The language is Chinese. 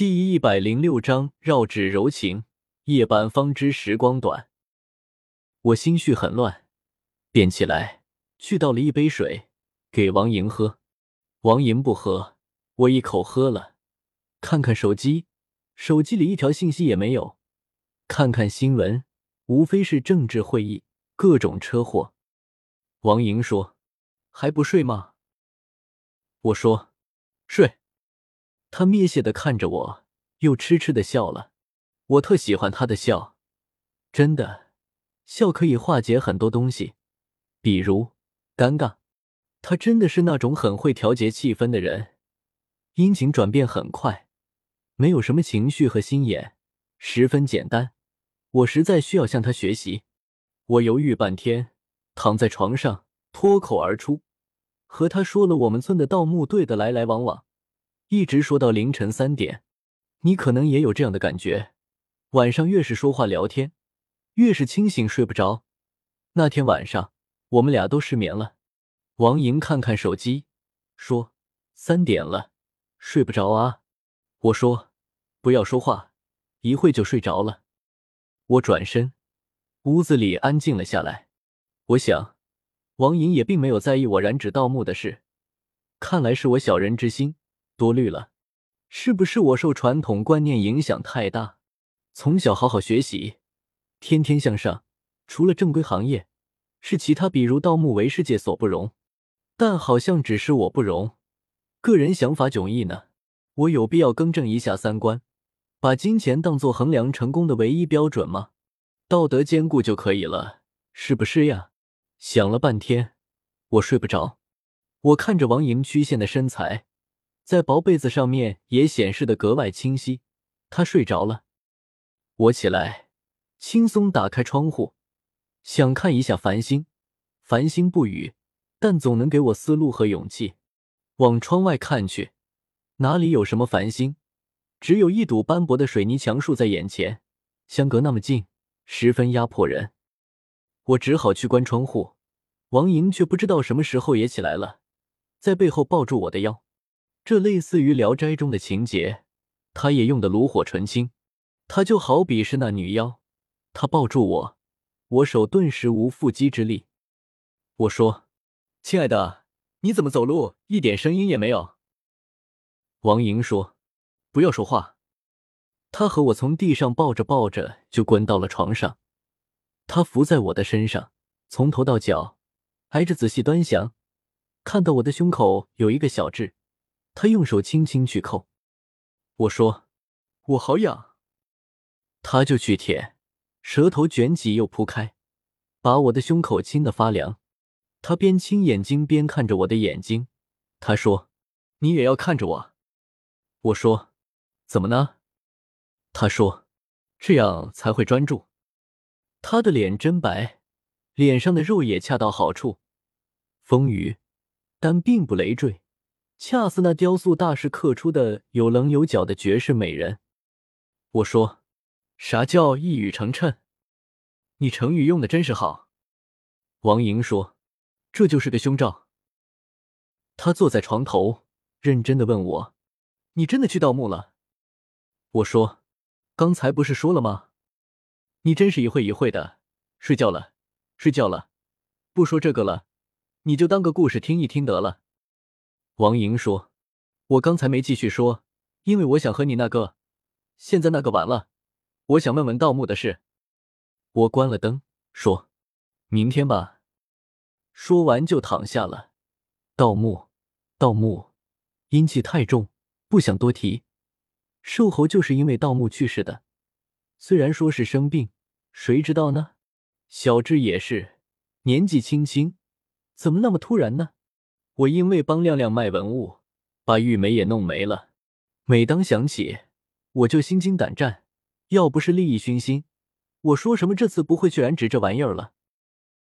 第一百零六章绕指柔情。夜半方知时光短。我心绪很乱，便起来去倒了一杯水给王莹喝。王莹不喝，我一口喝了。看看手机，手机里一条信息也没有。看看新闻，无非是政治会议、各种车祸。王莹说：“还不睡吗？”我说：“睡。”他蔑视的看着我，又痴痴的笑了。我特喜欢他的笑，真的，笑可以化解很多东西，比如尴尬。他真的是那种很会调节气氛的人，阴晴转变很快，没有什么情绪和心眼，十分简单。我实在需要向他学习。我犹豫半天，躺在床上，脱口而出，和他说了我们村的盗墓队的来来往往。一直说到凌晨三点，你可能也有这样的感觉。晚上越是说话聊天，越是清醒睡不着。那天晚上，我们俩都失眠了。王莹看看手机，说：“三点了，睡不着啊。”我说：“不要说话，一会就睡着了。”我转身，屋子里安静了下来。我想，王莹也并没有在意我染指盗墓的事。看来是我小人之心。多虑了，是不是我受传统观念影响太大？从小好好学习，天天向上，除了正规行业，是其他比如盗墓为世界所不容。但好像只是我不容，个人想法迥异呢。我有必要更正一下三观，把金钱当做衡量成功的唯一标准吗？道德兼顾就可以了，是不是呀？想了半天，我睡不着。我看着王莹曲线的身材。在薄被子上面也显示的格外清晰。他睡着了，我起来，轻松打开窗户，想看一下繁星。繁星不语，但总能给我思路和勇气。往窗外看去，哪里有什么繁星？只有一堵斑驳的水泥墙竖在眼前，相隔那么近，十分压迫人。我只好去关窗户。王莹却不知道什么时候也起来了，在背后抱住我的腰。这类似于《聊斋》中的情节，他也用的炉火纯青。他就好比是那女妖，他抱住我，我手顿时无缚鸡之力。我说：“亲爱的，你怎么走路一点声音也没有？”王莹说：“不要说话。”他和我从地上抱着抱着就滚到了床上，他伏在我的身上，从头到脚挨着仔细端详，看到我的胸口有一个小痣。他用手轻轻去扣，我说：“我好痒。”他就去舔，舌头卷起又铺开，把我的胸口亲得发凉。他边亲眼睛边看着我的眼睛，他说：“你也要看着我。”我说：“怎么呢？”他说：“这样才会专注。”他的脸真白，脸上的肉也恰到好处，丰腴，但并不累赘。恰似那雕塑大师刻出的有棱有角的绝世美人。我说：“啥叫一语成谶？你成语用的真是好。”王莹说：“这就是个胸罩。”他坐在床头，认真的问我：“你真的去盗墓了？”我说：“刚才不是说了吗？你真是一会一会的。睡觉了，睡觉了，不说这个了，你就当个故事听一听得了。”王莹说：“我刚才没继续说，因为我想和你那个，现在那个完了。我想问问盗墓的事。”我关了灯，说：“明天吧。”说完就躺下了。盗墓，盗墓，阴气太重，不想多提。瘦猴就是因为盗墓去世的，虽然说是生病，谁知道呢？小智也是，年纪轻轻，怎么那么突然呢？我因为帮亮亮卖文物，把玉梅也弄没了。每当想起，我就心惊胆战。要不是利益熏心，我说什么这次不会去染指这玩意儿了。